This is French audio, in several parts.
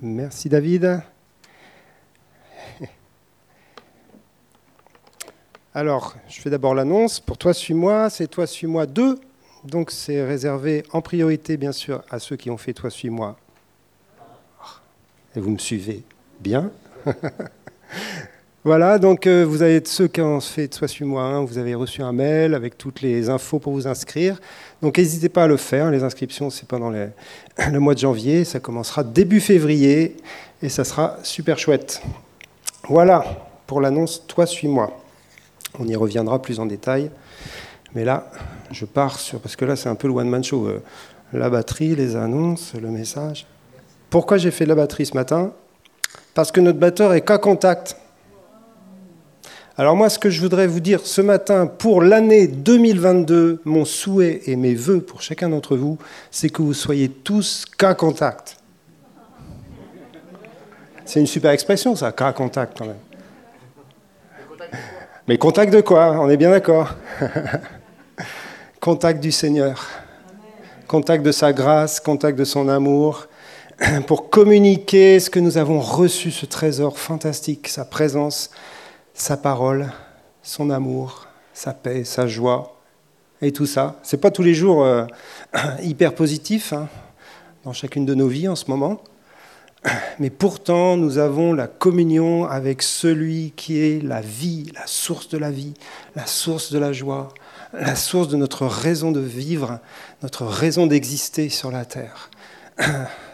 Merci David. Alors, je fais d'abord l'annonce. Pour toi, suis-moi, c'est toi, suis-moi 2. Donc, c'est réservé en priorité, bien sûr, à ceux qui ont fait toi, suis-moi. Et vous me suivez bien. voilà, donc euh, vous avez ceux qui ont fait toi, suis-moi 1, vous avez reçu un mail avec toutes les infos pour vous inscrire. Donc, n'hésitez pas à le faire. Les inscriptions, c'est pendant le mois de janvier. Ça commencera début février et ça sera super chouette. Voilà pour l'annonce Toi, suis-moi. On y reviendra plus en détail. Mais là, je pars sur. Parce que là, c'est un peu le one-man show. Euh, la batterie, les annonces, le message. Pourquoi j'ai fait de la batterie ce matin? Parce que notre batteur est cas contact. Alors moi, ce que je voudrais vous dire ce matin, pour l'année 2022, mon souhait et mes voeux pour chacun d'entre vous, c'est que vous soyez tous cas contact. C'est une super expression, ça, cas contact quand même. Mais contact de quoi? On est bien d'accord Contact du Seigneur. Contact de sa grâce, contact de son amour, pour communiquer ce que nous avons reçu, ce trésor fantastique, sa présence, sa parole, son amour, sa paix, sa joie, et tout ça. C'est pas tous les jours euh, hyper positif hein, dans chacune de nos vies en ce moment. Mais pourtant, nous avons la communion avec celui qui est la vie, la source de la vie, la source de la joie, la source de notre raison de vivre, notre raison d'exister sur la terre.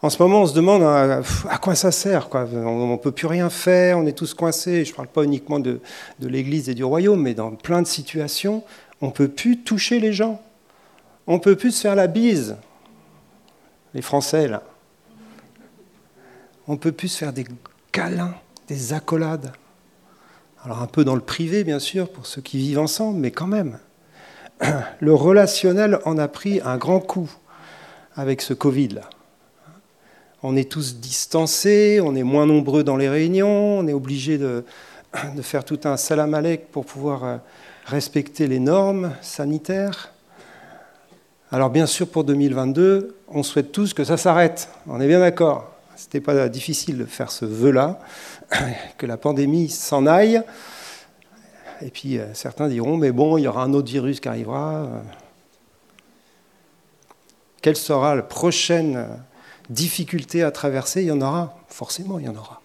En ce moment, on se demande à, quoi ça sert. On ne peut plus rien faire, on est tous coincés. Je ne parle pas uniquement de, de l'Église et du royaume, mais dans plein de situations, on ne peut plus toucher les gens. On ne peut plus se faire la bise. Les Français, là on ne peut plus se faire des câlins, des accolades. Alors un peu dans le privé, bien sûr, pour ceux qui vivent ensemble, mais quand même. Le relationnel en a pris un grand coup avec ce Covid-là. On est tous distancés, on est moins nombreux dans les réunions, on est obligé de, faire tout un salam alek pour pouvoir euh, respecter les normes sanitaires. Alors bien sûr, pour 2022, on souhaite tous que ça s'arrête. On est bien d'accord. C'était pas difficile de faire ce vœu-là, que la pandémie s'en aille. Et puis euh, certains diront, mais bon, il y aura un autre virus qui arrivera. Quelle sera la prochaine difficulté à traverser Il y en aura, forcément, il y en aura.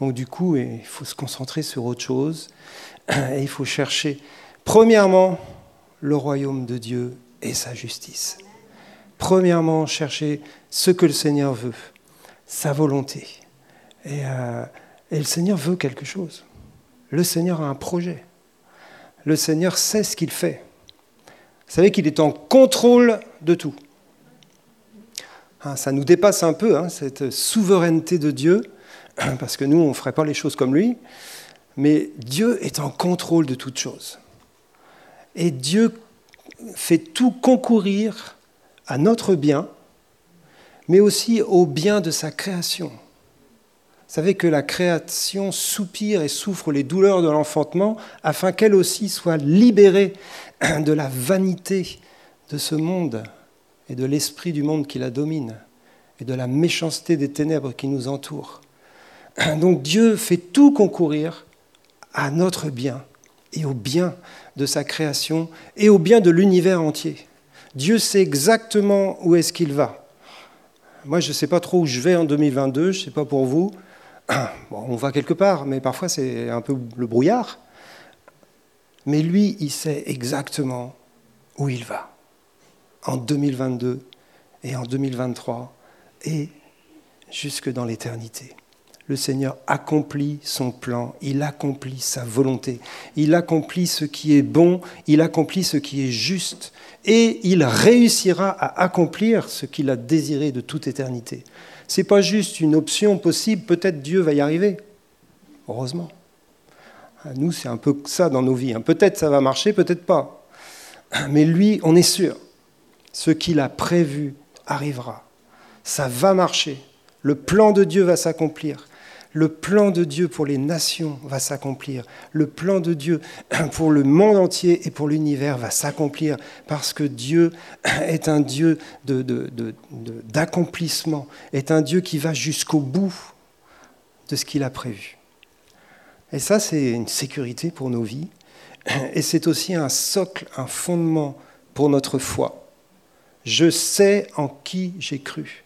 Donc du coup, il faut se concentrer sur autre chose. Et il faut chercher, premièrement, le royaume de Dieu et sa justice. Premièrement, chercher ce que le Seigneur veut sa volonté. Euh, et, le Seigneur veut quelque chose. Le Seigneur a un projet. Le Seigneur sait ce qu'il fait. Vous savez qu'il est en contrôle de tout. Hein, ça nous dépasse un peu, hein, cette souveraineté de Dieu, parce que nous, on ne ferait pas les choses comme lui. Mais Dieu est en contrôle de toutes choses. Et Dieu fait tout concourir à notre bien mais aussi au bien de sa création. Vous savez que la création soupire et souffre les douleurs de l'enfantement afin qu'elle aussi soit libérée de la vanité de ce monde et de l'esprit du monde qui la domine et de la méchanceté des ténèbres qui nous entourent. Donc Dieu fait tout concourir à notre bien et au bien de sa création et au bien de l'univers entier. Dieu sait exactement où est-ce qu'il va. Moi, je ne sais pas trop où je vais en 2022, je ne sais pas pour vous. on va quelque part, mais parfois c'est un peu le brouillard. Mais lui, il sait exactement où il va en 2022 et en 2023 et jusque dans l'éternité. Le Seigneur accomplit son plan, il accomplit sa volonté, il accomplit ce qui est bon, il accomplit ce qui est juste, et il réussira à accomplir ce qu'il a désiré de toute éternité. Ce n'est pas juste une option possible, peut-être Dieu va y arriver. Heureusement. Nous, c'est un peu ça dans nos vies. Hein. Peut-être ça va marcher, peut-être pas. Mais lui, on est sûr, ce qu'il a prévu arrivera. Ça va marcher. Le plan de Dieu va s'accomplir. Le plan de Dieu pour les nations va s'accomplir. Le plan de Dieu pour le monde entier et pour l'univers va s'accomplir parce que Dieu est un Dieu d'accomplissement, est un Dieu qui va jusqu'au bout de ce qu'il a prévu. Et ça, c'est une sécurité pour nos vies. Et c'est aussi un socle, un fondement pour notre foi. Je sais en qui j'ai cru.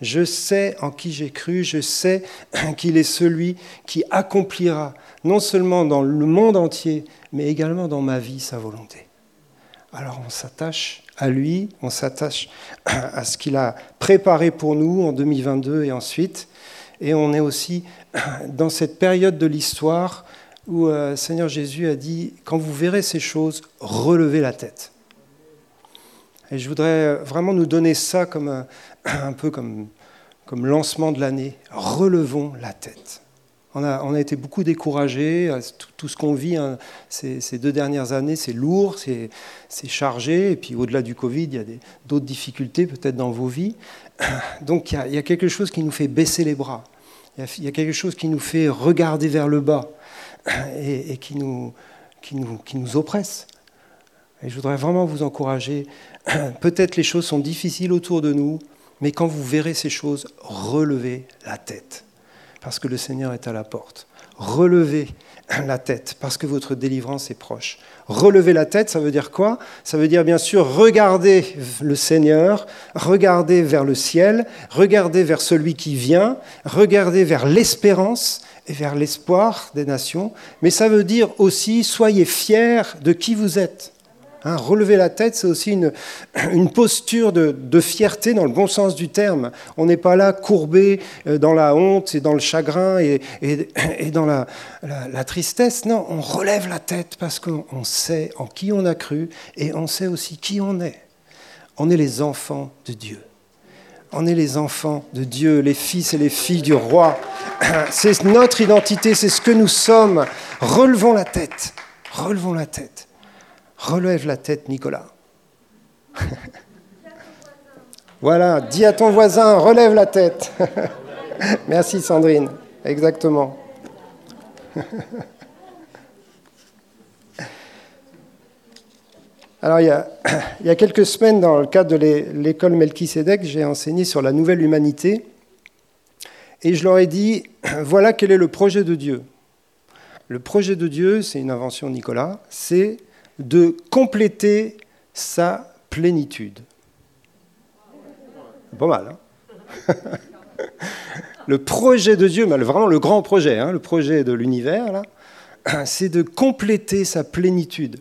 Je sais en qui j'ai cru, je sais qu'il est celui qui accomplira, non seulement dans le monde entier, mais également dans ma vie, sa volonté. Alors on s'attache à lui, on s'attache à ce qu'il a préparé pour nous en 2022 et ensuite, et on est aussi dans cette période de l'histoire où euh, Seigneur Jésus a dit, quand vous verrez ces choses, relevez la tête. Et je voudrais vraiment nous donner ça comme un, un peu comme, comme lancement de l'année. Relevons la tête. On a, on a été beaucoup découragés. Tout, tout ce qu'on vit hein, ces, ces, deux dernières années, c'est lourd, c'est chargé. Et puis au-delà du Covid, il y a d'autres difficultés peut-être dans vos vies. Donc il y, a, il y, a, quelque chose qui nous fait baisser les bras. Il y, a, il y a quelque chose qui nous fait regarder vers le bas et, et qui, nous, qui, nous, qui nous oppresse. Et je voudrais vraiment vous encourager. Peut-être les choses sont difficiles autour de nous, mais quand vous verrez ces choses, relevez la tête, parce que le Seigneur est à la porte. Relevez la tête, parce que votre délivrance est proche. Relevez la tête, ça veut dire quoi? Ça veut dire bien sûr regarder le Seigneur, regarder vers le ciel, regarder vers celui qui vient, regarder vers l'espérance et vers l'espoir des nations, mais ça veut dire aussi soyez fiers de qui vous êtes. Hein, relever la tête, c'est aussi une, posture de, fierté dans le bon sens du terme. On n'est pas là courbé euh, dans la honte et dans le chagrin et, dans la, la, tristesse. Non, on relève la tête parce qu'on sait en qui on a cru et on sait aussi qui on est. On est les enfants de Dieu. On est les enfants de Dieu, les fils et les filles du roi. C'est notre identité, c'est ce que nous sommes. Relevons la tête. Relevons la tête. Relève la tête, Nicolas. voilà, dis à ton voisin, relève la tête. Merci Sandrine, exactement. Alors, il y, a, quelques semaines, dans le cadre de l'école Melchisedec, j'ai enseigné sur la nouvelle humanité. Et je leur ai dit, voilà quel est le projet de Dieu. Le projet de Dieu, c'est une invention Nicolas, c'est de compléter sa plénitude. Pas mal, hein Le projet de Dieu, mais vraiment le grand projet, hein, le projet de l'univers, c'est de compléter sa plénitude.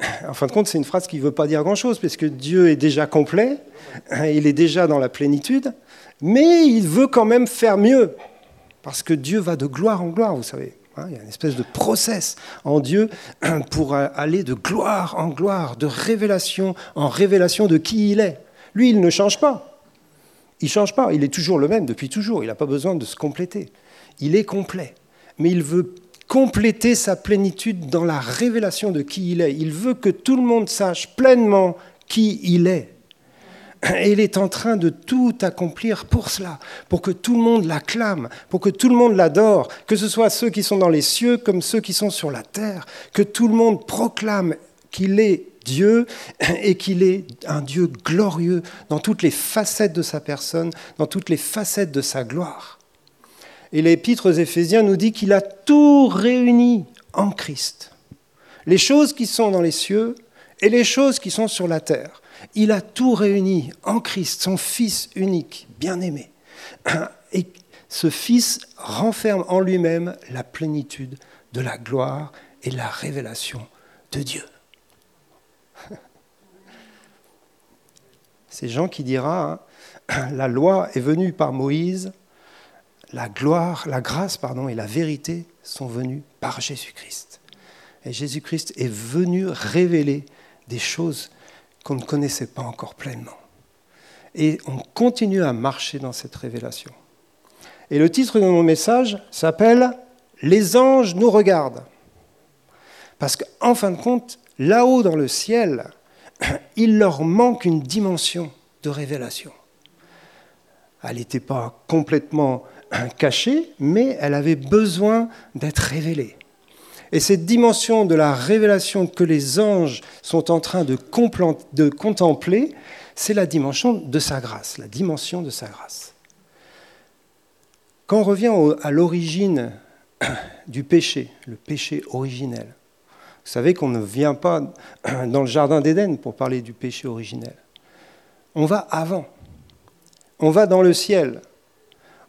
En fin de compte, c'est une phrase qui ne veut pas dire grand-chose, parce que Dieu est déjà complet, il est déjà dans la plénitude, mais il veut quand même faire mieux, parce que Dieu va de gloire en gloire, vous savez. Hein, il y a une espèce de process en Dieu pour aller de gloire en gloire, de révélation en révélation de qui il est. Lui, il ne change pas. Il ne change pas. Il est toujours le même depuis toujours. Il n'a pas besoin de se compléter. Il est complet. Mais il veut compléter sa plénitude dans la révélation de qui il est. Il veut que tout le monde sache pleinement qui il est. Et il est en train de tout accomplir pour cela, pour que tout le monde l'acclame, pour que tout le monde l'adore, que ce soit ceux qui sont dans les cieux comme ceux qui sont sur la terre, que tout le monde proclame qu'il est Dieu et qu'il est un Dieu glorieux dans toutes les facettes de sa personne, dans toutes les facettes de sa gloire. Et l'épître aux Éphésiens nous dit qu'il a tout réuni en Christ. Les choses qui sont dans les cieux et les choses qui sont sur la terre. Il a tout réuni en Christ, son Fils unique, bien-aimé. Et ce Fils renferme en lui-même la plénitude de la gloire et la révélation de Dieu. C'est Jean qui dira, hein, la loi est venue par Moïse, la gloire, la grâce pardon, et la vérité sont venues par Jésus-Christ. Et Jésus-Christ est venu révéler des choses qu'on ne connaissait pas encore pleinement. Et on continue à marcher dans cette révélation. Et le titre de mon message s'appelle Les anges nous regardent. Parce qu'en fin de compte, là-haut dans le ciel, il leur manque une dimension de révélation. Elle n'était pas complètement cachée, mais elle avait besoin d'être révélée. Et cette dimension de la révélation que les anges sont en train de, contempler, c'est la dimension de sa grâce, la dimension de sa grâce. Quand on revient à l'origine du péché, le péché originel, vous savez qu'on ne vient pas dans le Jardin d'Éden pour parler du péché originel. On va avant. On va dans le ciel.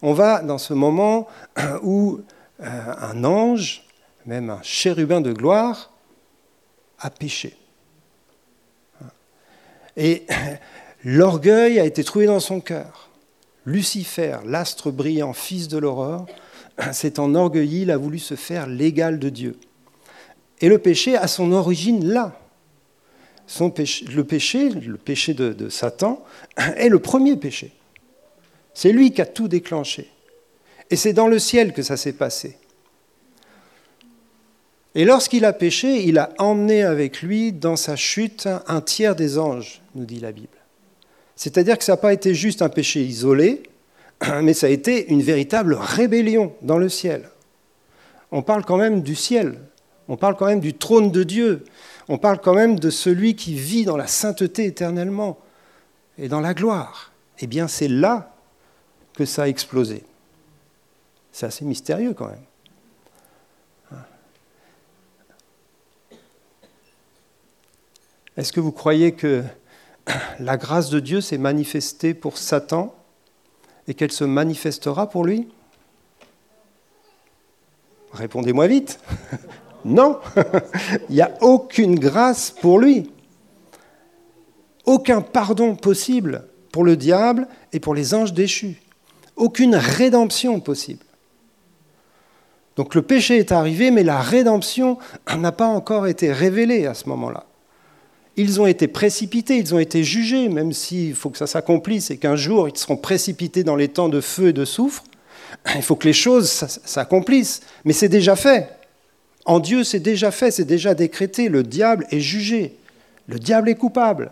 On va dans ce moment où euh, un ange, même un chérubin de gloire, a péché. Et l'orgueil a été trouvé dans son cœur. Lucifer, l'astre brillant, fils de l'aurore, s'est enorgueilli, il a voulu se faire l'égal de Dieu. Et le péché a son origine là. Le péché, le péché de, Satan, est le premier péché. C'est lui qui a tout déclenché. Et c'est dans le ciel que ça s'est passé. Et lorsqu'il a péché, il a emmené avec lui dans sa chute un tiers des anges, nous dit la Bible. C'est-à-dire que ça n'a pas été juste un péché isolé, mais ça a été une véritable rébellion dans le ciel. On parle quand même du ciel, on parle quand même du trône de Dieu. On parle quand même de celui qui vit dans la sainteté éternellement et dans la gloire. Eh bien, c'est là que ça a explosé. C'est assez mystérieux quand même. Est-ce que vous croyez que la grâce de Dieu s'est manifestée pour Satan et qu'elle se manifestera pour lui? Répondez-moi vite. Non, il n'y a aucune grâce pour lui. Aucun pardon possible pour le diable et pour les anges déchus. Aucune rédemption possible. Donc le péché est arrivé, mais la rédemption n'a pas encore été révélée à ce moment-là. Ils ont été précipités, ils ont été jugés, même s'il faut que ça s'accomplisse et qu'un jour ils seront précipités dans les temps de feu et de soufre. Il faut que les choses s'accomplissent, mais c'est déjà fait. En Dieu, c'est déjà fait, c'est déjà décrété. Le diable est jugé. Le diable est coupable.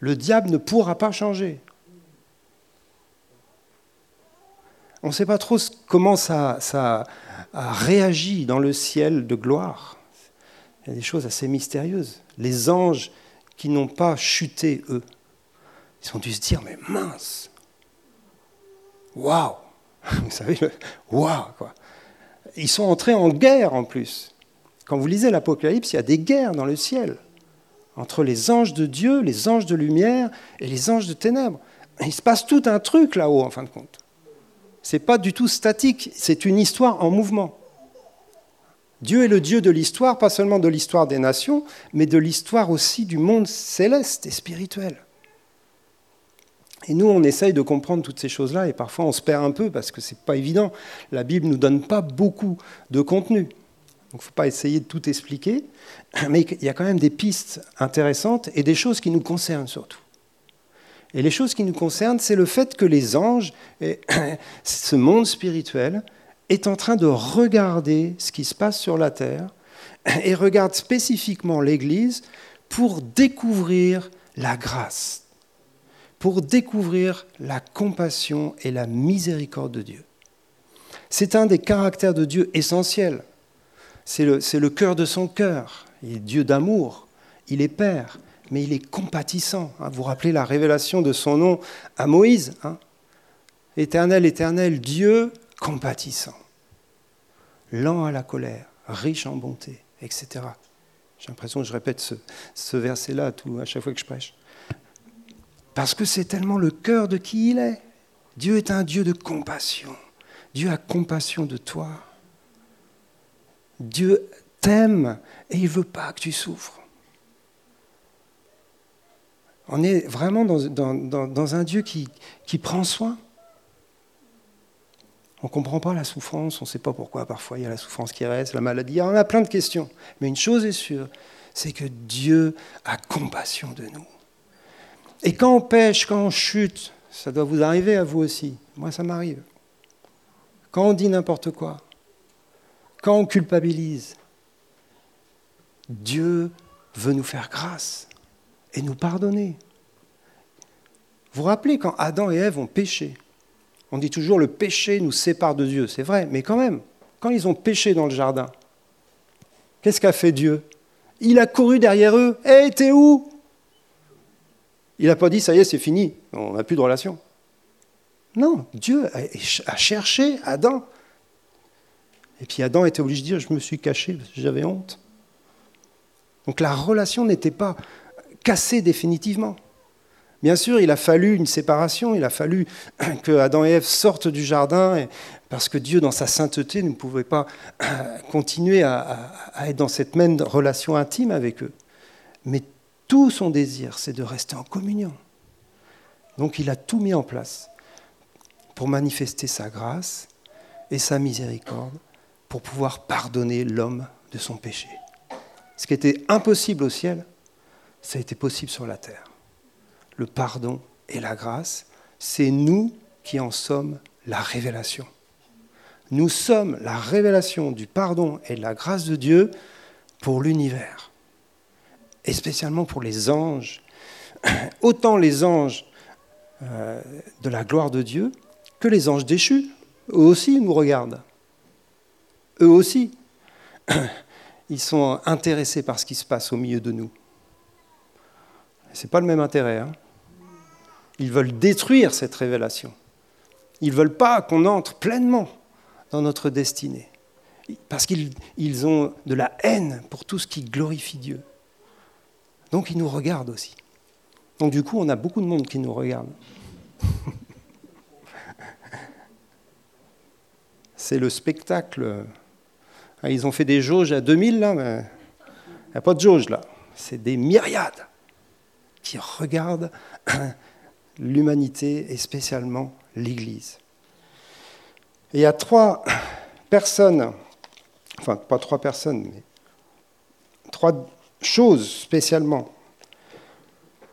Le diable ne pourra pas changer. On ne sait pas trop comment ça, ça a réagi dans le ciel de gloire. Il y a des choses assez mystérieuses. Les anges qui n'ont pas chuté, eux, ils ont dû se dire, mais mince, waouh, vous savez, waouh, quoi ils sont entrés en guerre en plus. Quand vous lisez l'Apocalypse, il y a des guerres dans le ciel entre les anges de Dieu, les anges de lumière et les anges de ténèbres. Il se passe tout un truc là-haut, en fin de compte. Ce n'est pas du tout statique, c'est une histoire en mouvement. Dieu est le Dieu de l'histoire, pas seulement de l'histoire des nations, mais de l'histoire aussi du monde céleste et spirituel. Et nous, on essaye de comprendre toutes ces choses-là et parfois on se perd un peu parce que ce n'est pas évident. La Bible ne nous donne pas beaucoup de contenu. Donc il ne faut pas essayer de tout expliquer. Mais il y a quand même des pistes intéressantes et des choses qui nous concernent surtout. Et les choses qui nous concernent, c'est le fait que les anges, ce monde spirituel, est en train de regarder ce qui se passe sur la terre et regarde spécifiquement l'Église pour découvrir la grâce pour découvrir la compassion et la miséricorde de Dieu. C'est un des caractères de Dieu essentiels. C'est le, cœur de son cœur. Il est Dieu d'amour, il est Père, mais il est compatissant. Hein. Vous vous rappelez la révélation de son nom à Moïse hein. Éternel, éternel, Dieu compatissant, lent à la colère, riche en bonté, etc. J'ai l'impression que je répète ce, verset-là à chaque fois que je prêche. Parce que c'est tellement le cœur de qui il est. Dieu est un Dieu de compassion. Dieu a compassion de toi. Dieu t'aime et il ne veut pas que tu souffres. On est vraiment dans, un Dieu qui prend soin. On ne comprend pas la souffrance, on ne sait pas pourquoi parfois il y a la souffrance qui reste, la maladie, on a plein de questions. Mais une chose est sûre, c'est que Dieu a compassion de nous. Et quand on pêche, quand on chute, ça doit vous arriver à vous aussi. Moi, ça m'arrive. Quand on dit n'importe quoi, quand on culpabilise, Dieu veut nous faire grâce et nous pardonner. Vous vous rappelez quand Adam et Ève ont péché? On dit toujours le péché nous sépare de Dieu, c'est vrai, mais quand même, quand ils ont péché dans le jardin, qu'est-ce qu'a fait Dieu? Il a couru derrière eux. Hé, hey, t'es où? Il n'a pas dit, ça y est, c'est fini, on n'a plus de relation. Non, Dieu a cherché Adam. Et puis Adam était obligé de dire, je me suis caché, j'avais honte. Donc la relation n'était pas cassée définitivement. Bien sûr, il a fallu une séparation, il a fallu que Adam et Ève sortent du jardin, parce que Dieu, dans sa sainteté, ne pouvait pas continuer à, être dans cette même relation intime avec eux. Mais tout son désir, c'est de rester en communion. Donc il a tout mis en place pour manifester sa grâce et sa miséricorde, pour pouvoir pardonner l'homme de son péché. Ce qui était impossible au ciel, ça a été possible sur la terre le pardon et la grâce, c'est nous qui en sommes la révélation. Nous sommes la révélation du pardon et de la grâce de Dieu pour l'univers, et spécialement pour les anges. Autant les anges euh, de la gloire de Dieu que les anges déchus. Eux aussi nous regardent. Eux aussi, ils sont intéressés par ce qui se passe au milieu de nous. Ce n'est pas le même intérêt. Hein ils veulent détruire cette révélation. Ils ne veulent pas qu'on entre pleinement dans notre destinée. Parce qu'ils ont de la haine pour tout ce qui glorifie Dieu. Donc ils nous regardent aussi. Donc du coup, on a beaucoup de monde qui nous regarde. C'est le spectacle. Ah, ils ont fait des jauges à 2000 là, mais il n'y a pas de jauge là. C'est des myriades qui regardent l'humanité et spécialement l'Église. Et il y a trois personnes, enfin pas trois personnes, mais trois choses spécialement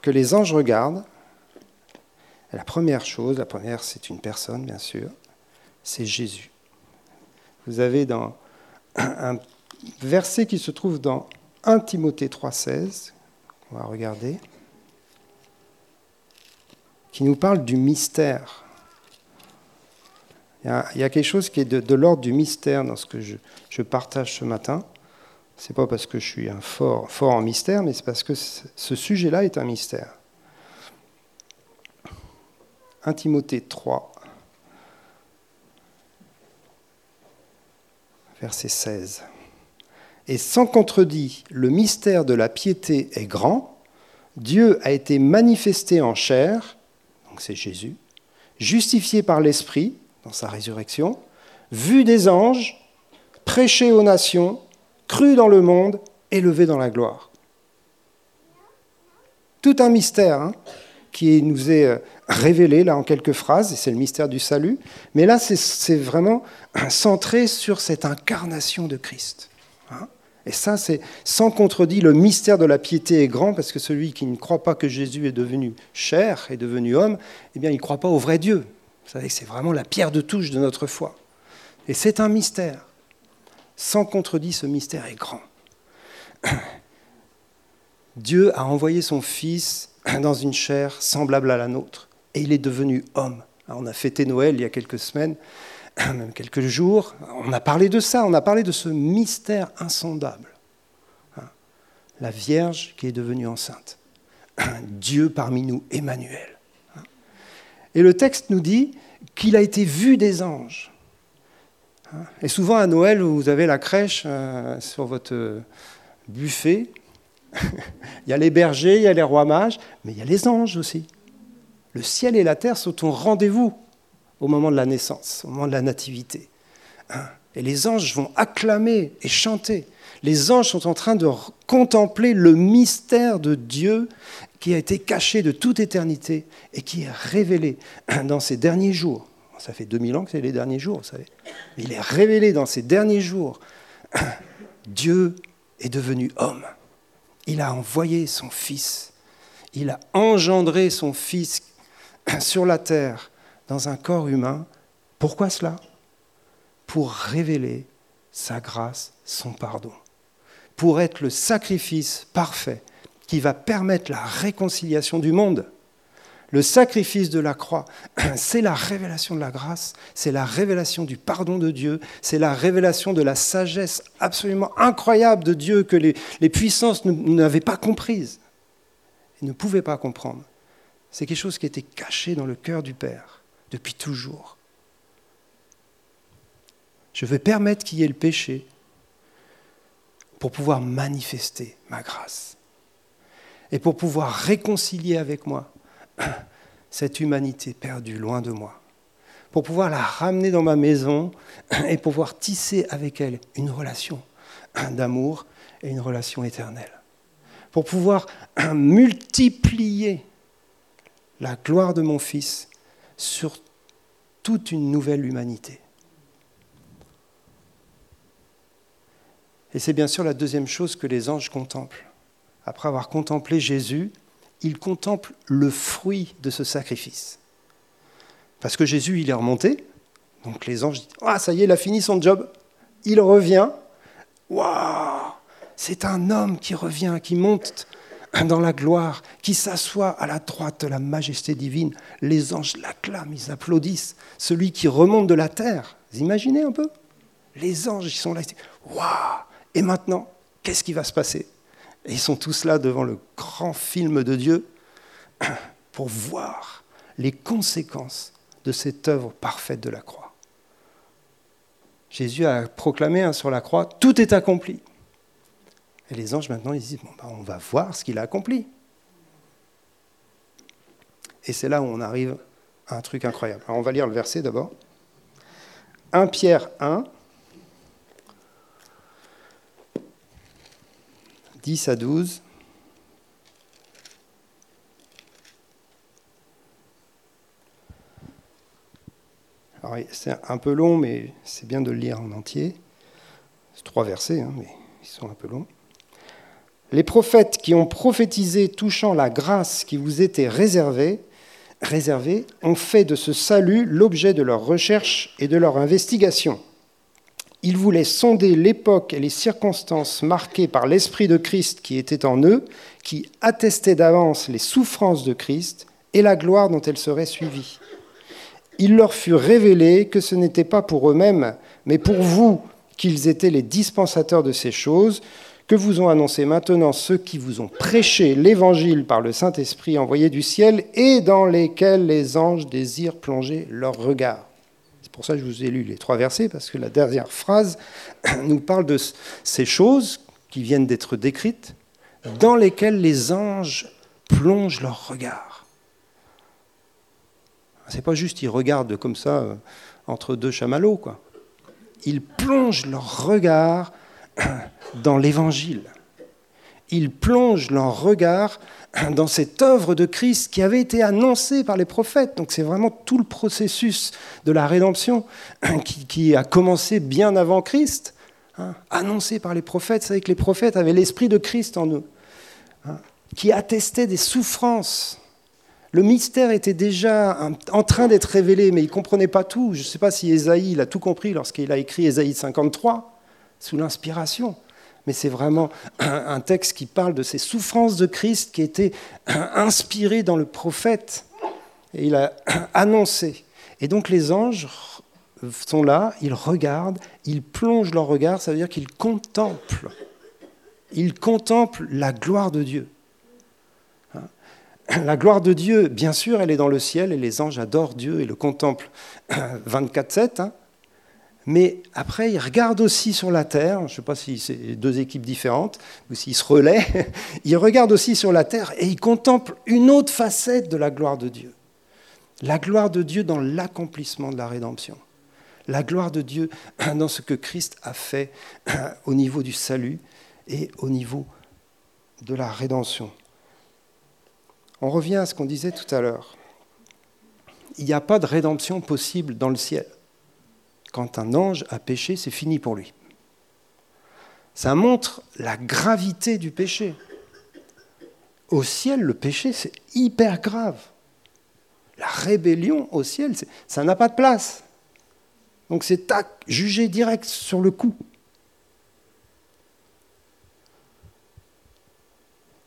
que les anges regardent. la première chose, la première c'est une personne bien sûr, c'est Jésus. Vous avez dans un verset qui se trouve dans 1 Timothée 3,16, on va regarder qui nous parle du mystère. Il y a, quelque chose qui est de, l'ordre du mystère dans ce que je, partage ce matin. Ce n'est pas parce que je suis fort, fort en mystère, mais c'est parce que ce sujet-là est un mystère. 1 Timothée 3, verset 16. Et sans contredit, le mystère de la piété est grand. Dieu a été manifesté en chair c'est Jésus, justifié par l'Esprit dans sa résurrection, vu des anges, prêché aux nations, cru dans le monde, élevé dans la gloire. Tout un mystère hein, qui nous est euh, révélé là en quelques phrases, et c'est le mystère du salut, mais là c'est vraiment centré sur cette incarnation de Christ. Et ça, c'est sans contredit, le mystère de la piété est grand, parce que celui qui ne croit pas que Jésus est devenu chair, est devenu homme, eh bien, il ne croit pas au vrai Dieu. Vous savez que c'est vraiment la pierre de touche de notre foi. Et c'est un mystère. Sans contredit, ce mystère est grand. Dieu a envoyé son Fils dans une chair semblable à la nôtre, et il est devenu homme. on a fêté Noël il y a quelques semaines, même quelques jours, on a parlé de ça, on a parlé de ce mystère insondable. Hein. La Vierge qui est devenue enceinte. Dieu parmi nous, Emmanuel. Hein. Et le texte nous dit qu'il a été vu des anges. Hein. Et souvent à Noël, vous avez la crèche euh, sur votre buffet. il y a les bergers, il y a les rois mages, mais il y a les anges aussi. Le ciel et la terre sont au rendez-vous au moment de la naissance, au moment de la nativité. Hein. Et les anges vont acclamer et chanter. Les anges sont en train de contempler le mystère de Dieu qui a été caché de toute éternité et qui est révélé dans ces derniers jours. Ça fait 2000 ans que c'est les derniers jours, vous savez. il est révélé dans ces derniers jours. Dieu est devenu homme. Il a envoyé son Fils. Il a engendré son Fils sur la terre dans un corps humain. Pourquoi cela? Pour révéler sa grâce, son pardon. Pour être le sacrifice parfait qui va permettre la réconciliation du monde. Le sacrifice de la croix, c'est la révélation de la grâce, c'est la révélation du pardon de Dieu, c'est la révélation de la sagesse absolument incroyable de Dieu que les, puissances n'avaient pas comprise et ne pouvaient pas comprendre. C'est quelque chose qui était caché dans le cœur du Père depuis toujours. Je veux permettre qu'il y ait le péché pour pouvoir manifester ma grâce et pour pouvoir réconcilier avec moi cette humanité perdue loin de moi, pour pouvoir la ramener dans ma maison et pouvoir tisser avec elle une relation d'amour et une relation éternelle, pour pouvoir multiplier la gloire de mon Fils sur toute une nouvelle humanité. Et c'est bien sûr la deuxième chose que les anges contemplent. Après avoir contemplé Jésus, il contemple le fruit de ce sacrifice. Parce que Jésus, il est remonté, donc les anges disent Ah, ça y est, il a fini son job, il revient. Waouh C'est un homme qui revient, qui monte dans la gloire, qui s'assoit à la droite de la majesté divine. Les anges l'acclament, ils applaudissent. Celui qui remonte de la terre, vous imaginez un peu? Les anges, ils sont là, Waouh Et maintenant, qu'est-ce qui va se passer? Et ils sont tous là devant le grand film de Dieu pour voir les conséquences de cette œuvre parfaite de la croix. Jésus a proclamé hein, sur la croix, tout est accompli. Et les anges maintenant, ils disent, ben, on va voir ce qu'il a accompli. Et c'est là où on arrive à un truc incroyable. Alors on va lire le verset d'abord. 1 Pierre 1, 10 à 12. C'est un peu long, mais c'est bien de le lire en entier. C'est trois versets, hein, mais ils sont un peu longs. Les prophètes qui ont prophétisé touchant la grâce qui vous était réservée, ont fait de ce salut l'objet de leur recherche et de leur investigation. Ils voulaient sonder l'époque et les circonstances marquées par l'Esprit de Christ qui était en eux, qui attestait d'avance les souffrances de Christ et la gloire dont elles seraient suivies. Il leur fut révélé que ce n'était pas pour eux-mêmes, mais pour vous qu'ils étaient les dispensateurs de ces choses, que vous ont annoncé maintenant ceux qui vous ont prêché l'Évangile par le Saint-Esprit envoyé du ciel et dans lesquels les anges désirent plonger leur regard pour ça que je vous ai lu les trois versets, parce que la dernière phrase nous parle de ces choses qui viennent d'être décrites, dans lesquelles les anges plongent leur regard. C'est pas juste ils regardent comme ça euh, entre deux chamallows. Ils plongent leur regard dans l'évangile. Ils plongent leur regard dans cette œuvre de Christ qui avait été annoncée par les prophètes. Donc c'est vraiment tout le processus de la rédemption qui, a commencé bien avant Christ, hein, annoncé par les prophètes. C'est que les prophètes avaient l'esprit de Christ en eux, hein, qui attestait des souffrances. Le mystère était déjà en train d'être révélé, mais ils ne comprenaient pas tout. Je ne sais pas si Ésaïe a tout compris lorsqu'il a écrit Ésaïe 53, sous l'inspiration mais c'est vraiment un texte qui parle de ces souffrances de Christ qui étaient inspirées dans le prophète. Et il a annoncé. Et donc les anges sont là, ils regardent, ils plongent leur regard, ça veut dire qu'ils contemplent. Ils contemplent la gloire de Dieu. La gloire de Dieu, bien sûr, elle est dans le ciel et les anges adorent Dieu et le contemplent 24-7. Mais après, ils regardent aussi sur la terre, je ne sais pas si c'est deux équipes différentes ou s'ils se relaient, ils regardent aussi sur la terre et ils contemplent une autre facette de la gloire de Dieu. La gloire de Dieu dans l'accomplissement de la rédemption. La gloire de Dieu dans ce que Christ a fait au niveau du salut et au niveau de la rédemption. On revient à ce qu'on disait tout à l'heure. Il n'y a pas de rédemption possible dans le ciel quand un ange a péché, c'est fini pour lui. Ça montre la gravité du péché. Au ciel, le péché, c'est hyper grave. La rébellion au ciel, ça n'a pas de place. Donc c'est jugé direct sur le coup.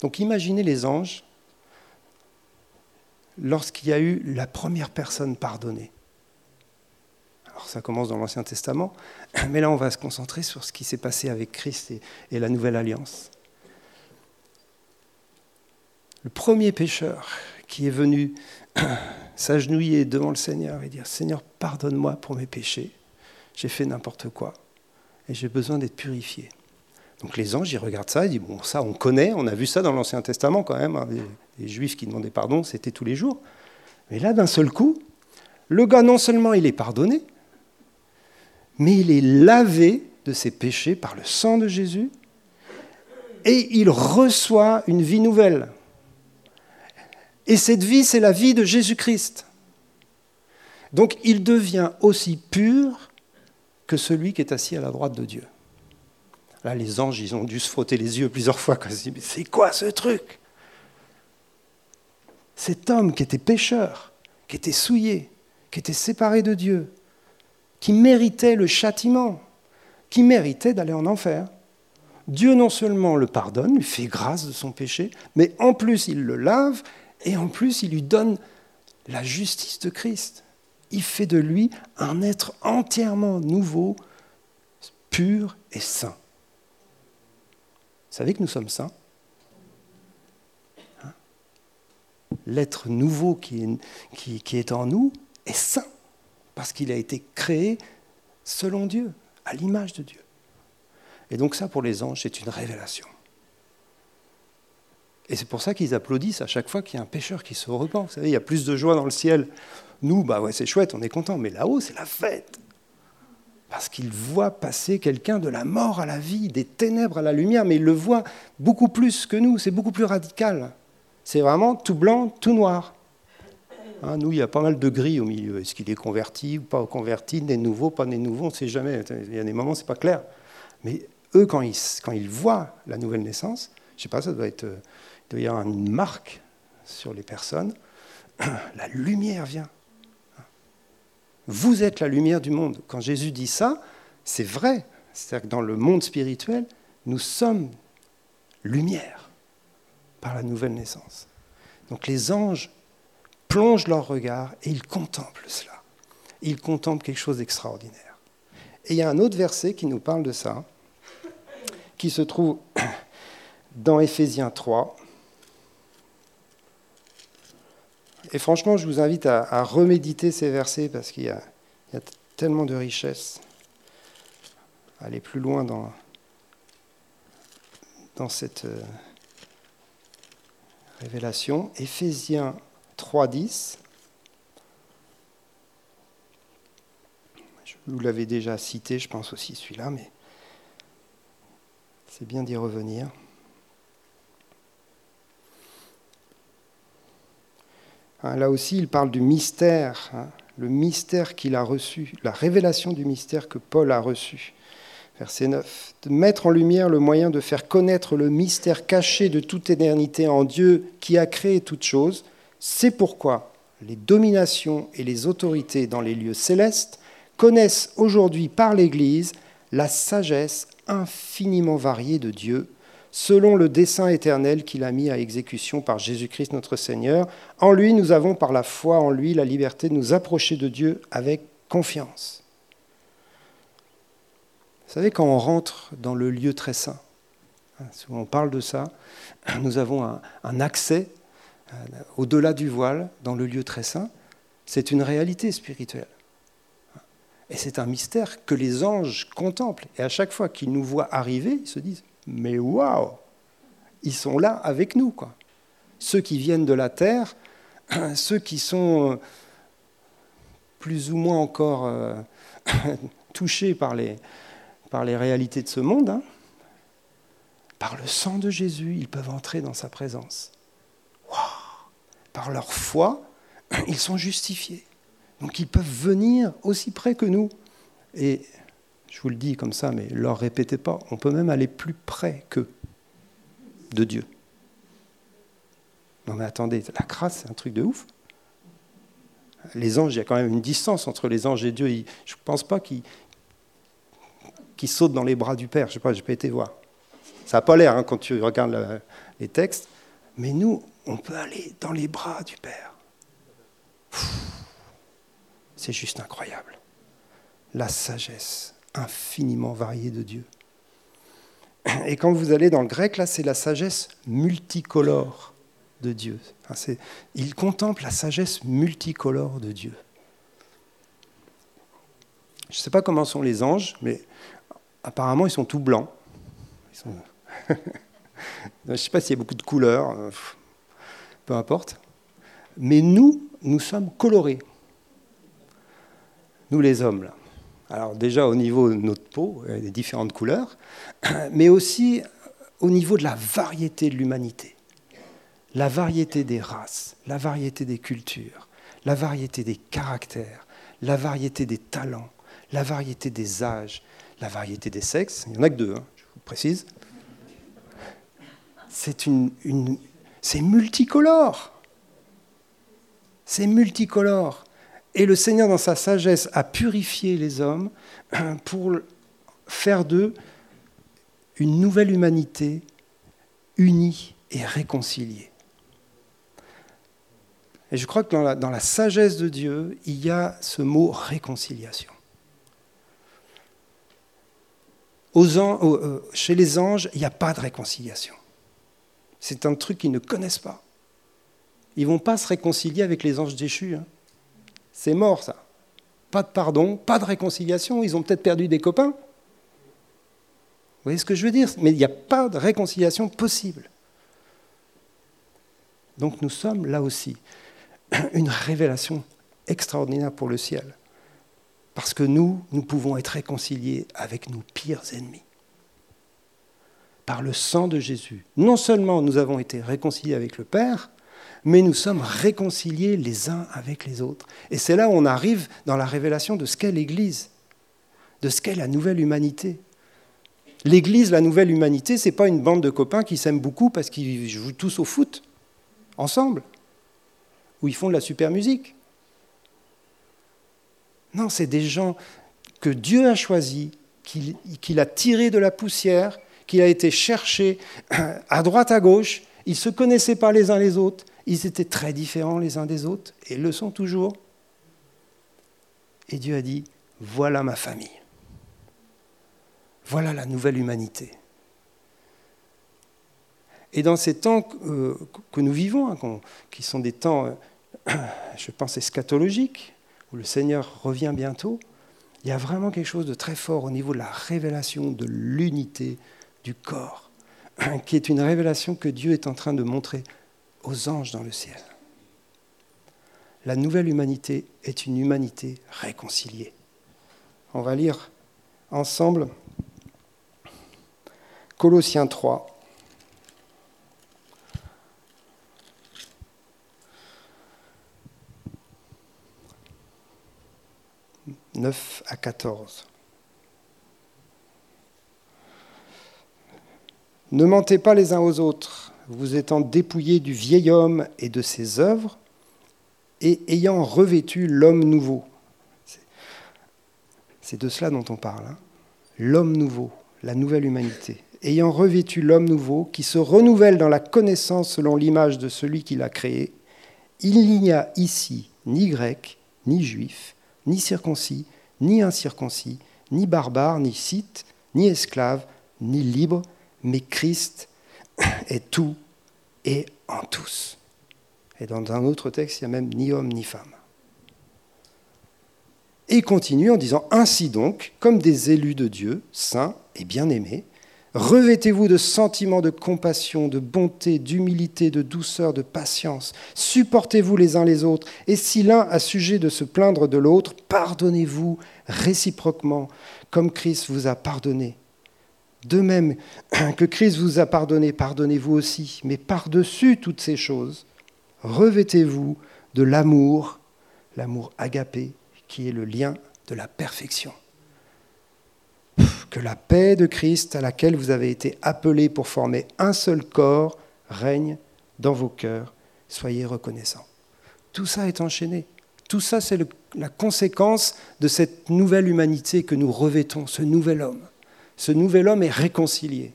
Donc imaginez les anges. lorsqu'il y a eu la première personne pardonnée. Ça commence dans l'Ancien Testament, mais là on va se concentrer sur ce qui s'est passé avec Christ et, la nouvelle alliance. Le premier pécheur qui est venu s'agenouiller devant le Seigneur et dire Seigneur, pardonne-moi pour mes péchés, j'ai fait n'importe quoi et j'ai besoin d'être purifié. Donc les anges, ils regardent ça, ils disent Bon, ça, on connaît, on a vu ça dans l'Ancien Testament quand même. Hein, les, Juifs qui demandaient pardon, c'était tous les jours. Mais là, d'un seul coup, le gars, non seulement il est pardonné, mais il est lavé de ses péchés par le sang de Jésus et il reçoit une vie nouvelle. Et cette vie, c'est la vie de Jésus-Christ. Donc il devient aussi pur que celui qui est assis à la droite de Dieu. Là, les anges, ils ont dû se frotter les yeux plusieurs fois. Mais c'est quoi ce truc? Cet homme qui était pécheur, qui était souillé, qui était séparé de Dieu, qui méritait le châtiment, qui méritait d'aller en enfer. Dieu non seulement le pardonne, lui fait grâce de son péché, mais en plus il le lave et en plus il lui donne la justice de Christ. Il fait de lui un être entièrement nouveau, pur et saint. Vous savez que nous sommes saints hein? L'être nouveau qui est, qui est en nous est saint, parce qu'il a été créé selon Dieu, à l'image de Dieu. Et donc ça, pour les anges, c'est une révélation. Et c'est pour ça qu'ils applaudissent à chaque fois qu'il y a un pécheur qui se repent. Vous savez, il y a plus de joie dans le ciel. Nous, bah c'est chouette, on est content, mais là-haut, c'est la fête parce qu'il voit passer quelqu'un de la mort à la vie, des ténèbres à la lumière, mais il le voit beaucoup plus que nous, c'est beaucoup plus radical. C'est vraiment tout blanc, tout noir. Hein, nous, il y a pas mal de gris au milieu. Est-ce qu'il est converti ou pas converti, né nouveau, pas né nouveau, on ne sait jamais. Il y a des moments, c'est pas clair. Mais eux, quand ils, voient la nouvelle naissance, je sais pas, ça doit être, il doit y avoir une marque sur les personnes. La lumière vient. Vous êtes la lumière du monde. Quand Jésus dit ça, c'est vrai. C'est-à-dire que dans le monde spirituel, nous sommes lumière par la nouvelle naissance. Donc les anges plongent leur regard et ils contemplent cela. Ils contemplent quelque chose d'extraordinaire. Et il y a un autre verset qui nous parle de ça, qui se trouve dans Éphésiens 3. Et franchement, je vous invite à, reméditer ces versets parce qu'il y, a tellement de richesse. Aller plus loin dans, dans cette euh, révélation. Éphésiens 3.10. Je vous l'avais déjà cité, je pense aussi celui-là, mais c'est bien d'y revenir. Hein, là aussi, il parle du mystère, hein, le mystère qu'il a reçu, la révélation du mystère que Paul a reçu. Verset 9. De mettre en lumière le moyen de faire connaître le mystère caché de toute éternité en Dieu qui a créé toutes choses. C'est pourquoi les dominations et les autorités dans les lieux célestes connaissent aujourd'hui par l'Église la sagesse infiniment variée de Dieu selon le dessein éternel qu'il a mis à exécution par Jésus-Christ notre Seigneur. En lui, nous avons par la foi en lui la liberté de nous approcher de Dieu avec confiance. Vous savez, quand on rentre dans le lieu très saint, hein, on parle de ça, nous avons un, accès euh, au-delà du voile dans le lieu très saint. C'est une réalité spirituelle. Et c'est un mystère que les anges contemplent. Et à chaque fois qu'ils nous voient arriver, ils se disent mais waouh Ils sont là avec nous. Ceux qui viennent de la terre, ceux qui sont euh, plus ou moins encore euh, touchés par les, par les réalités de ce monde, hein, par le sang de Jésus, ils peuvent entrer dans sa présence. Par leur foi, ils sont justifiés. Donc ils peuvent venir aussi près que nous. Et je vous le dis comme ça, mais leur répétez pas. On peut même aller plus près qu'eux de Dieu. Non mais attendez, la grâce, c'est un truc de ouf. Les anges, il y a quand même une distance entre les anges et Dieu. Je ne pense pas qu'ils sautent dans les bras du Père. Je ne sais pas, je n'ai pas été voir. Ça n'a pas l'air hein, quand tu regardes les textes. Mais nous, on peut aller dans les bras du Père. c'est juste incroyable. La sagesse infiniment variée de Dieu. Et quand vous allez dans le grec, là, c'est la sagesse multicolore de Dieu. il contemple la sagesse multicolore de Dieu. Je ne sais pas comment sont les anges, mais apparemment, ils sont tout blancs. je ne sais pas s'il y a beaucoup de couleurs, peu importe. Mais nous, nous sommes colorés. Nous, les hommes, là. Alors déjà au niveau de notre peau, des différentes couleurs, mais aussi au niveau de la variété de l'humanité. La variété des races, la variété des cultures, la variété des caractères, la variété des talents, la variété des âges, la variété des sexes. Il n'y en a que deux, hein, je vous précise. C'est une, c'est multicolore. C'est multicolore. Et le Seigneur, dans sa sagesse, a purifié les hommes pour faire d'eux une nouvelle humanité unie et réconciliée. Et je crois que dans la, sagesse de Dieu, il y a ce mot réconciliation. Euh, chez les anges, il n'y a pas de réconciliation. C'est un truc qu'ils ne connaissent pas. Ils ne vont pas se réconcilier avec les anges déchus. Hein. C'est mort, ça. Pas de pardon, pas de réconciliation. Ils ont peut-être perdu des copains. Vous voyez ce que je veux dire? Mais il n'y a pas de réconciliation possible. Donc nous sommes là aussi une révélation extraordinaire pour le ciel. Parce que nous, nous pouvons être réconciliés avec nos pires ennemis. Par le sang de Jésus. Non seulement nous avons été réconciliés avec le Père, mais nous sommes réconciliés les uns avec les autres. Et c'est là où on arrive dans la révélation de ce qu'est l'Église, de ce qu'est la nouvelle humanité. L'Église, la nouvelle humanité, ce n'est pas une bande de copains qui s'aiment beaucoup parce qu'ils jouent tous au foot, ensemble, ou ils font de la super musique. Non, c'est des gens que Dieu a choisis, qu'il a tirés de la poussière, qu'il a été cherché à droite, à gauche. Ils ne se connaissaient pas les uns les autres. Ils étaient très différents les uns des autres et le sont toujours. Et Dieu a dit, voilà ma famille. Voilà la nouvelle humanité. Et dans ces temps que euh, nous vivons, hein, qui sont des temps, euh, je pense, eschatologiques, où le Seigneur revient bientôt, il y a vraiment quelque chose de très fort au niveau de la révélation de l'unité du corps, qui est une révélation que Dieu est en train de montrer aux anges dans le ciel. La nouvelle humanité est une humanité réconciliée. On va lire ensemble Colossiens 3, 9 à 14. Ne mentez pas les uns aux autres, vous étant dépouillés du vieil homme et de ses œuvres, et ayant revêtu l'homme nouveau. C'est de cela dont on parle. Hein. L'homme nouveau, la nouvelle humanité. Ayant revêtu l'homme nouveau, qui se renouvelle dans la connaissance selon l'image de celui qui l'a créé, il n'y a ici ni grec, ni juif, ni circoncis, ni incirconcis, ni barbare, ni scythe, ni esclave, ni libre, mais Christ est tout et en tous. Et dans un autre texte, il n'y a même ni homme ni femme. Et il continue en disant Ainsi donc, comme des élus de Dieu, saints et bien-aimés, Revêtez-vous de sentiments de compassion, de bonté, d'humilité, de douceur, de patience. Supportez-vous les uns les autres. Et si l'un a sujet de se plaindre de l'autre, pardonnez-vous réciproquement, comme Christ vous a pardonné. De même que Christ vous a pardonné, pardonnez-vous aussi. Mais par-dessus toutes ces choses, revêtez-vous de l'amour, l'amour agapé, qui est le lien de la perfection que la paix de Christ à laquelle vous avez été appelés pour former un seul corps règne dans vos cœurs. Soyez reconnaissants. Tout ça est enchaîné. Tout ça, c'est la conséquence de cette nouvelle humanité que nous revêtons, ce nouvel homme. Ce nouvel homme est réconcilié.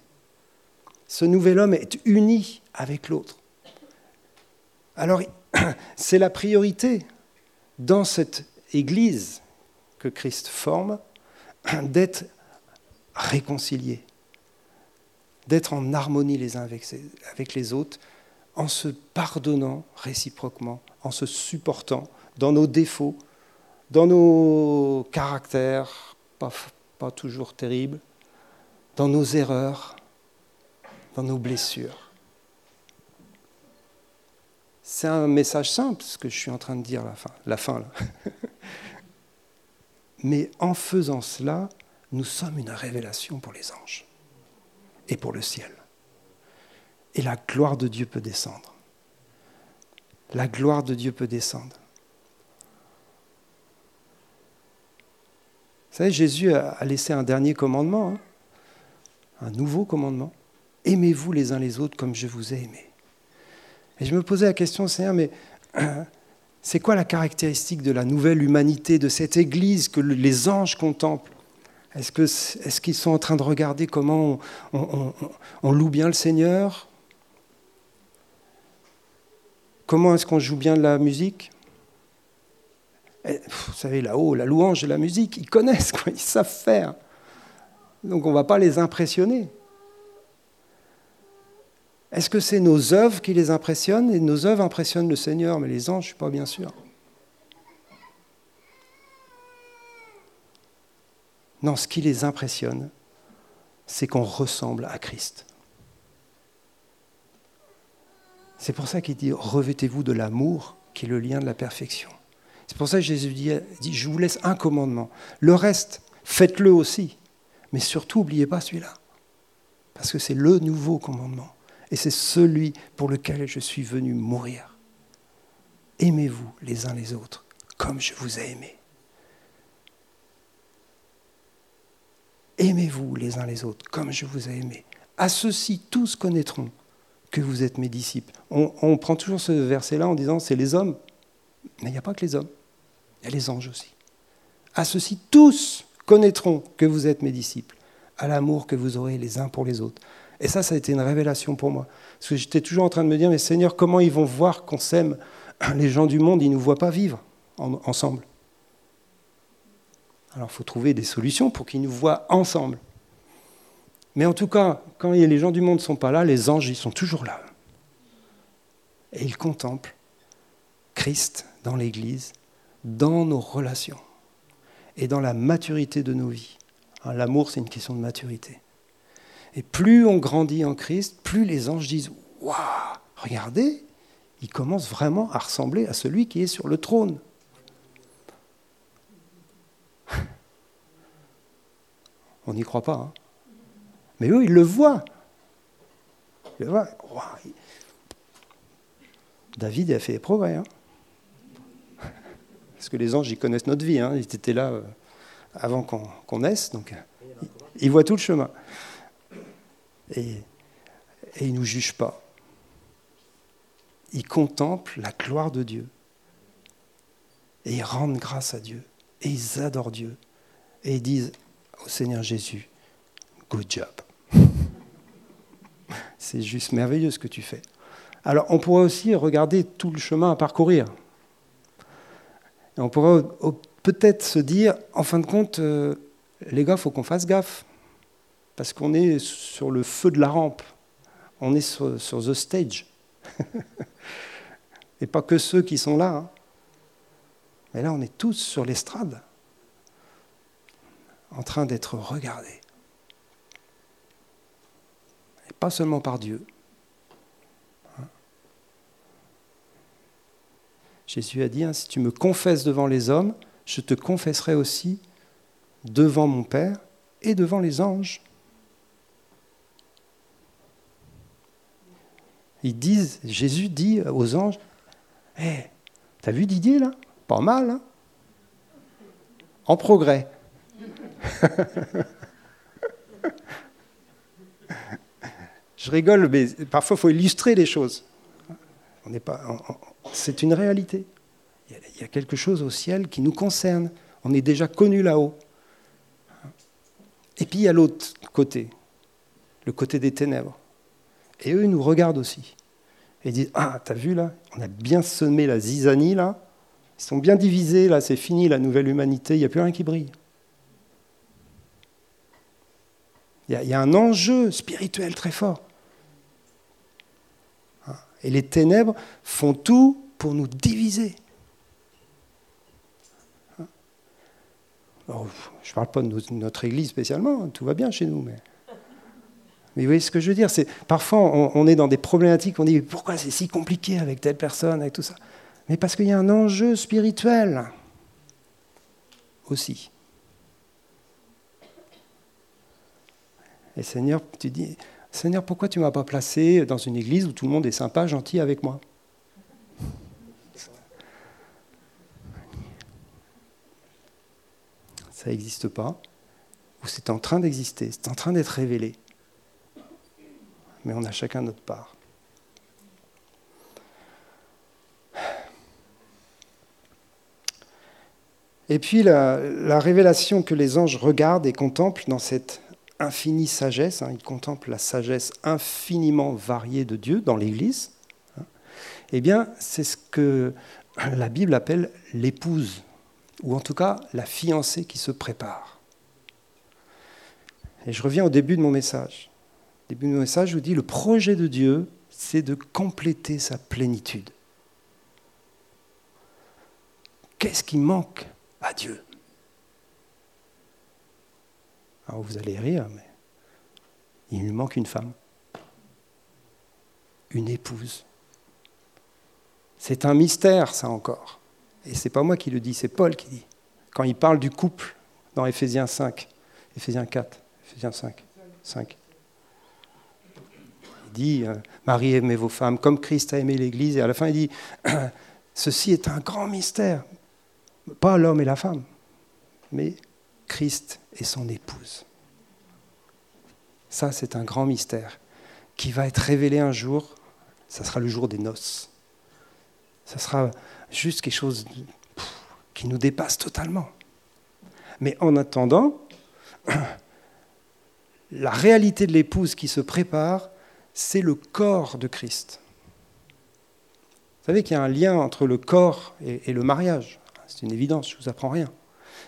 Ce nouvel homme est uni avec l'autre. Alors, c'est la priorité dans cette Église que Christ forme, d'être réconciliés, d'être en harmonie les uns avec les autres, en se pardonnant réciproquement, en se supportant dans nos défauts, dans nos caractères pas toujours terribles, dans nos erreurs, dans nos blessures. C'est un message simple, ce que je suis en train de dire, la fin, la fin là. Mais en faisant cela, nous sommes une révélation pour les anges et pour le ciel. Et la gloire de Dieu peut descendre. La gloire de Dieu peut descendre. Vous savez, Jésus a laissé un dernier commandement, hein. Un nouveau commandement. Aimez-vous les uns les autres comme je vous ai aimé. Et je me posais la question, Seigneur, mais c'est quoi la caractéristique de la nouvelle humanité, de cette Église que les anges contemplent? Est-ce qu'ils sont en train de regarder comment on, loue bien le Seigneur? Comment est-ce qu'on joue bien de la musique? Vous savez, là-haut, la louange et la musique, ils connaissent, quoi, ils savent faire. Donc on ne va pas les impressionner. Est-ce que c'est nos œuvres qui les impressionnent Et nos œuvres impressionnent le Seigneur, mais les anges, je ne suis pas bien sûr. Non, ce qui les impressionne, c'est qu'on ressemble à Christ. C'est pour ça qu'il dit revêtez-vous de l'amour qui est le lien de la perfection. C'est pour ça que Jésus dit, dit je vous laisse un commandement. Le reste, faites-le aussi. Mais surtout, n'oubliez pas celui-là. Parce que c'est le nouveau commandement. Et c'est celui pour lequel je suis venu mourir. Aimez-vous les uns les autres comme je vous ai aimé. Aimez-vous les uns les autres comme je vous ai aimé. À ceux-ci, tous connaîtront que vous êtes mes disciples. On, prend toujours ce verset-là en disant c'est les hommes. Mais il n'y a pas que les hommes, il y a les anges aussi. À ceux-ci, tous connaîtront que vous êtes mes disciples, à l'amour que vous aurez les uns pour les autres. Et ça, ça a été une révélation pour moi. Parce que j'étais toujours en train de me dire, mais Seigneur, comment ils vont voir qu'on s'aime Les gens du monde, ils ne nous voient pas vivre ensemble. Alors il faut trouver des solutions pour qu'ils nous voient ensemble. Mais en tout cas, quand les gens du monde ne sont pas là, les anges, ils sont toujours là. Et ils contemplent Christ dans l'Église, dans nos relations et dans la maturité de nos vies. Hein, l'amour, c'est une question de maturité. Et plus on grandit en Christ, plus les anges disent Waouh, regardez, il commence vraiment à ressembler à celui qui est sur le trône. On n'y croit pas. Hein. Mais eux, ils le voient. Ils le voient. David a fait des progrès. Hein. Parce que les anges, ils connaissent notre vie. Hein. Ils étaient là euh, avant qu'on naisse. Donc, ils voient tout le chemin et, et ils ne nous jugent pas. Ils contemplent la gloire de Dieu. Et ils rendent grâce à Dieu. Et ils adorent Dieu. Et ils disent au Seigneur Jésus, good job. C'est juste merveilleux ce que tu fais. Alors on pourrait aussi regarder tout le chemin à parcourir. On pourrait peut-être se dire, en fin de compte, euh, les gars, faut qu'on fasse gaffe parce qu'on est sur le feu de la rampe, on est sur, the stage. Et pas que ceux qui sont là. Hein. Mais là, on est tous sur l'estrade, en train d'être regardés. Et pas seulement par Dieu. Jésus a dit, hein, si tu me confesses devant les hommes, je te confesserai aussi devant mon Père et devant les anges. ils disent, Jésus dit aux anges, hé, hey, t'as vu Didier là? Pas mal, hein? En progrès. Je rigole, mais parfois il faut illustrer les choses. C'est une réalité. Il y a quelque chose au ciel qui nous concerne. On est déjà connu là-haut. Et puis il y a l'autre côté, le côté des ténèbres. Et eux, ils nous regardent aussi. Et ils disent Ah, t'as vu là On a bien semé la zizanie là. Ils sont bien divisés, là, c'est fini, la nouvelle humanité, il n'y a plus rien qui brille. Il y, a, un enjeu spirituel très fort. Hein. Et les ténèbres font tout pour nous diviser. Hein. je ne parle pas de notre Église spécialement, tout va bien chez nous, mais... Mais vous voyez ce que je veux dire C'est Parfois, on, est dans des problématiques, on dit pourquoi c'est si compliqué avec telle personne, avec tout ça? Mais parce qu'il y a un enjeu spirituel aussi. Et Seigneur, tu dis, Seigneur, pourquoi tu ne m'as pas placé dans une église où tout le monde est sympa, gentil avec moi? Ça n'existe pas, ou c'est en train d'exister, c'est en train d'être révélé. Mais on a chacun notre part. Et puis la, la, révélation que les anges regardent et contemplent dans cette infinie sagesse, hein, il contemple la sagesse infiniment variée de Dieu dans l'Église, hein, eh bien, c'est ce que la Bible appelle l'épouse, ou en tout cas la fiancée qui se prépare. Et je reviens au début de mon message. Au début de mon message, je vous dis, le projet de Dieu, c'est de compléter sa plénitude. Qu'est-ce qui manque à Dieu? Alors vous allez rire, mais il lui manque une femme, une épouse. C'est un mystère, ça encore. Et c'est pas moi qui le dis, c'est Paul qui dit. Quand il parle du couple dans Éphésiens 5, Éphésiens 4, Éphésiens 5, 5. Il dit euh, Marie, aimez vos femmes comme Christ a aimé l'Église. Et à la fin, il dit Ceci est un grand mystère. Pas l'homme et la femme, mais Christ et son épouse. Ça, c'est un grand mystère qui va être révélé un jour. Ça sera le jour des noces. Ça sera juste quelque chose qui nous dépasse totalement. Mais en attendant, la réalité de l'épouse qui se prépare, c'est le corps de Christ. Vous savez qu'il y a un lien entre le corps et, le mariage. C'est une évidence, je ne vous apprends rien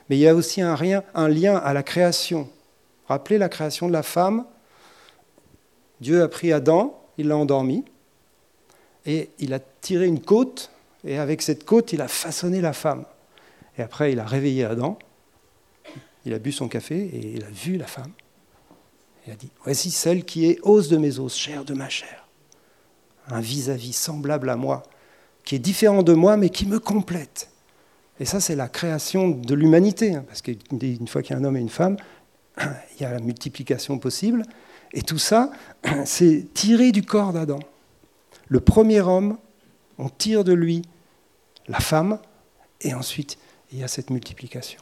mais il y a aussi un, lien à la création. Rappelez la création de la femme. Dieu a pris Adam, il l'a endormi, et il a tiré une côte, et avec cette côte, il a façonné la femme. Et après, il a réveillé Adam, il a bu son café, et il a vu la femme. Il a dit, voici celle qui est os de mes os, chair de ma chair. Un vis à -vis semblable à moi, qui est différent de moi, mais qui me complète. Et ça, c'est la création de l'humanité, hein, parce qu'une fois qu'il y a un homme et une femme, il y a la multiplication possible. Et tout ça, c'est tiré du corps d'Adam. Le premier homme, on tire de lui la femme, et ensuite, il y a cette multiplication.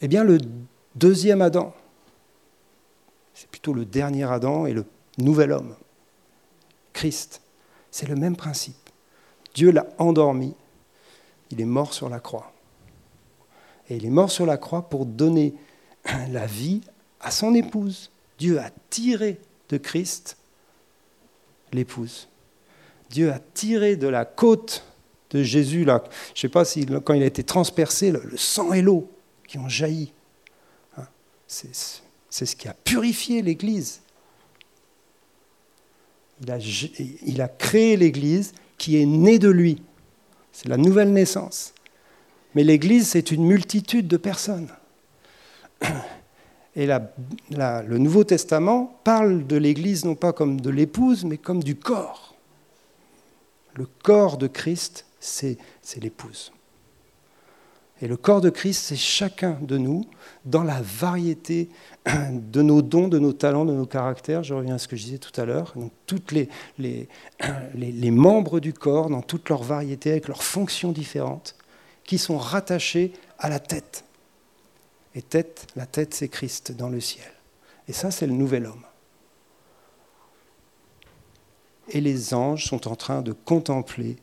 Eh bien, le deuxième Adam, c'est plutôt le dernier Adam et le nouvel homme, Christ. C'est le même principe. Dieu l'a endormi il est mort sur la croix. Et il est mort sur la croix pour donner la vie à son épouse. Dieu a tiré de Christ l'épouse. Dieu a tiré de la côte de Jésus, je ne sais pas si quand il a été transpercé, le, sang et l'eau qui ont jailli. Hein, c'est ce qui a purifié l'Église. Il a créé l'Église qui est née de lui. C'est la nouvelle naissance. Mais l'Église, c'est une multitude de personnes. Et le Nouveau Testament parle de l'Église non pas comme de l'épouse, mais comme du corps. Le corps de Christ, c'est l'épouse. Et le corps de Christ, c'est chacun de nous dans la variété de nos dons, de nos talents, de nos caractères. Je reviens à ce que je disais tout à l'heure. Donc, toutes les, les, les, membres du corps, dans toute leur variété, avec leurs fonctions différentes, qui sont rattachés à la tête. Et tête, la tête, c'est Christ dans le ciel. Et ça, c'est le nouvel homme. Et les anges sont en train de contempler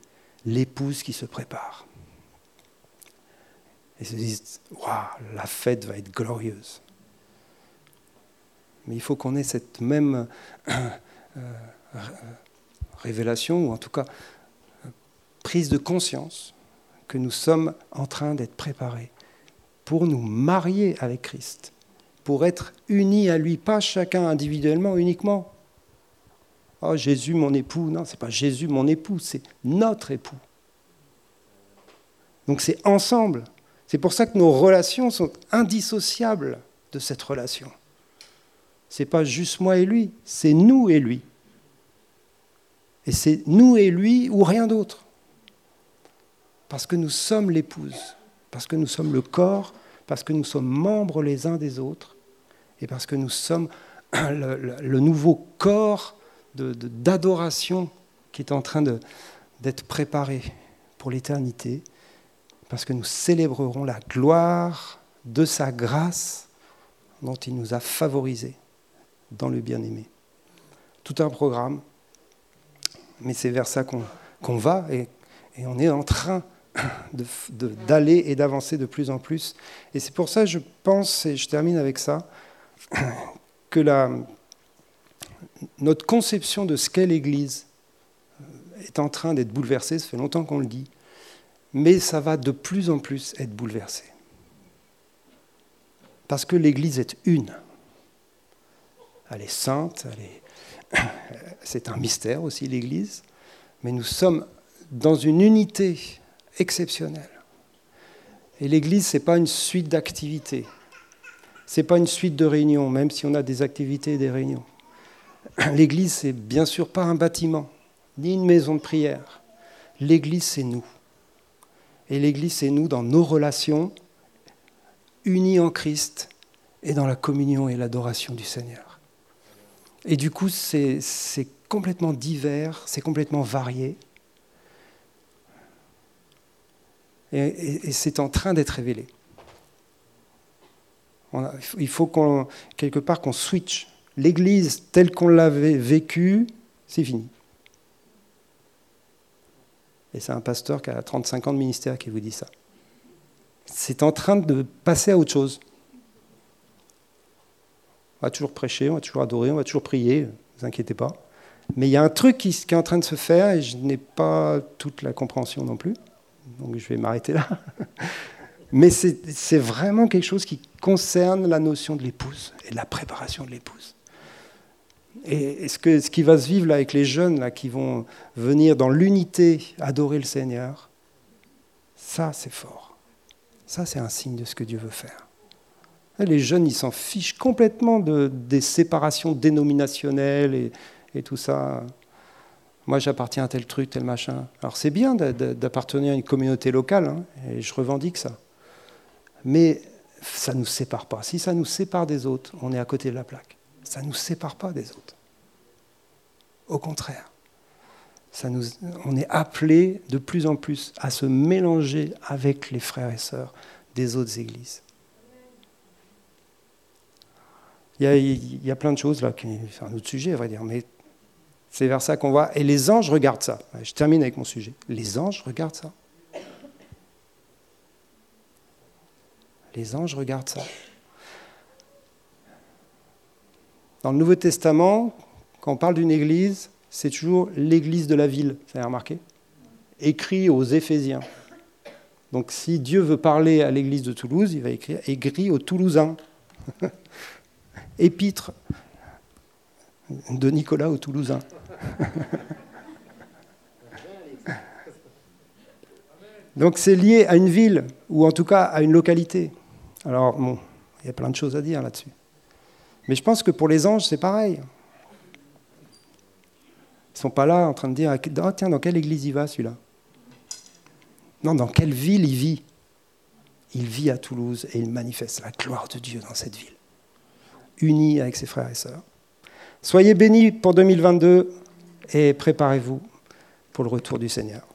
l'épouse qui se prépare et se disent Waouh, la fête va être glorieuse. Mais il faut qu'on ait cette même euh, euh, révélation, ou en tout cas prise de conscience, que nous sommes en train d'être préparés pour nous marier avec Christ, pour être unis à lui, pas chacun individuellement uniquement. Oh Jésus mon époux, non, c'est pas Jésus mon époux, c'est notre époux. Donc c'est ensemble. C'est pour ça que nos relations sont indissociables de cette relation. C'est pas juste moi et lui, c'est nous et lui. Et c'est nous et lui ou rien d'autre. Parce que nous sommes l'épouse, parce que nous sommes le corps, parce que nous sommes membres les uns des autres, et parce que nous sommes le, nouveau corps d'adoration qui est en train d'être préparé pour l'éternité, parce que nous célébrerons la gloire de sa grâce dont il nous a favorisés dans le bien-aimé. Tout un programme mais c'est vers ça qu'on va et, on est en train d'aller et d'avancer de plus en plus. Et c'est pour ça, je pense, et je termine avec ça, que notre conception de ce qu'est l'Église est en train d'être bouleversée, ça fait longtemps qu'on le dit, mais ça va de plus en plus être bouleversé. Parce que l'Église est une. Elle est sainte, c'est un mystère aussi l'Église, mais nous sommes dans une unité exceptionnelle. Et l'Église, ce n'est pas une suite d'activités, ce n'est pas une suite de réunions, même si on a des activités et des réunions. L'Église, c'est bien sûr pas un bâtiment, ni une maison de prière. L'Église, c'est nous. Et l'Église, c'est nous dans nos relations, unis en Christ et dans la communion et l'adoration du Seigneur. Et du coup, c'est complètement divers, c'est complètement varié. Et, c'est en train d'être révélé. il faut qu'on, quelque part qu'on switch. L'Église telle qu'on l'avait vécue, c'est fini. Et c'est un pasteur qui a 35 ans de ministère qui vous dit ça. C'est en train de passer à autre chose. On va toujours prêcher, on va toujours adorer, on va toujours prier, ne vous inquiétez pas. Mais il y a un truc qui, est en train de se faire et je n'ai pas toute la compréhension non plus. Donc je vais m'arrêter là. Mais c'est vraiment quelque chose qui concerne la notion de l'épouse et de la préparation de l'épouse. Et ce, que, ce qui va se vivre avec les jeunes là, qui vont venir dans l'unité adorer le Seigneur, ça c'est fort. Ça c'est un signe de ce que Dieu veut faire. Les jeunes, ils s'en fichent complètement de, des séparations dénominationnelles et, tout ça. Moi, j'appartiens à tel truc, tel machin. Alors, c'est bien d'appartenir à une communauté locale, hein, et je revendique ça. Mais ça ne nous sépare pas. Si ça nous sépare des autres, on est à côté de la plaque. Ça ne nous sépare pas des autres. Au contraire. Ça nous, on est appelé de plus en plus à se mélanger avec les frères et sœurs des autres églises. Il y, a, plein de choses là, c'est un autre sujet à vrai dire, mais c'est vers ça qu'on va. Et les anges regardent ça. Je termine avec mon sujet. Les anges regardent ça. Les anges regardent ça. Dans le Nouveau Testament, quand on parle d'une église, c'est toujours l'église de la ville, vous avez remarqué Écrit aux Éphésiens. Donc si Dieu veut parler à l'église de Toulouse, il va écrire écrit aux Toulousains. épître de Nicolas au Toulousain. Donc c'est lié à une ville, ou en tout cas à une localité. Alors, bon, il y a plein de choses à dire là-dessus. Mais je pense que pour les anges, c'est pareil. Ils ne sont pas là en train de dire, oh, tiens, dans quelle église il va celui-là? Non, dans quelle ville il vit? Il vit à Toulouse et il manifeste la gloire de Dieu dans cette ville unis avec ses frères et sœurs. Soyez bénis pour 2022 et préparez-vous pour le retour du Seigneur.